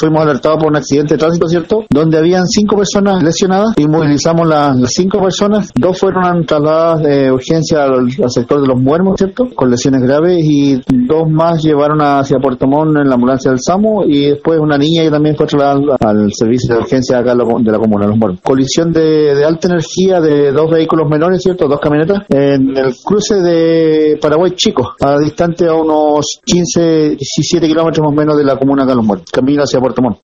fuimos alertados por un accidente de tránsito, ¿cierto? Donde habían cinco personas lesionadas y movilizamos las, las cinco personas. Dos fueron trasladadas de urgencia al, sector de los muermos, ¿cierto? Con lesiones graves y dos más llevaron hacia Puerto Montt en la ambulancia del SAMU y después una niña que también fue trasladada al servicio de urgencia acá de la comuna, los muermos. Colisión de, de alta energía de dos vehículos menores, ¿cierto? Dos camionetas en el cruce de Paraguay Chico, a distante a unos 15, 17 kilómetros más o menos de la comuna acá los muertos, camino hacia Puerto Montt.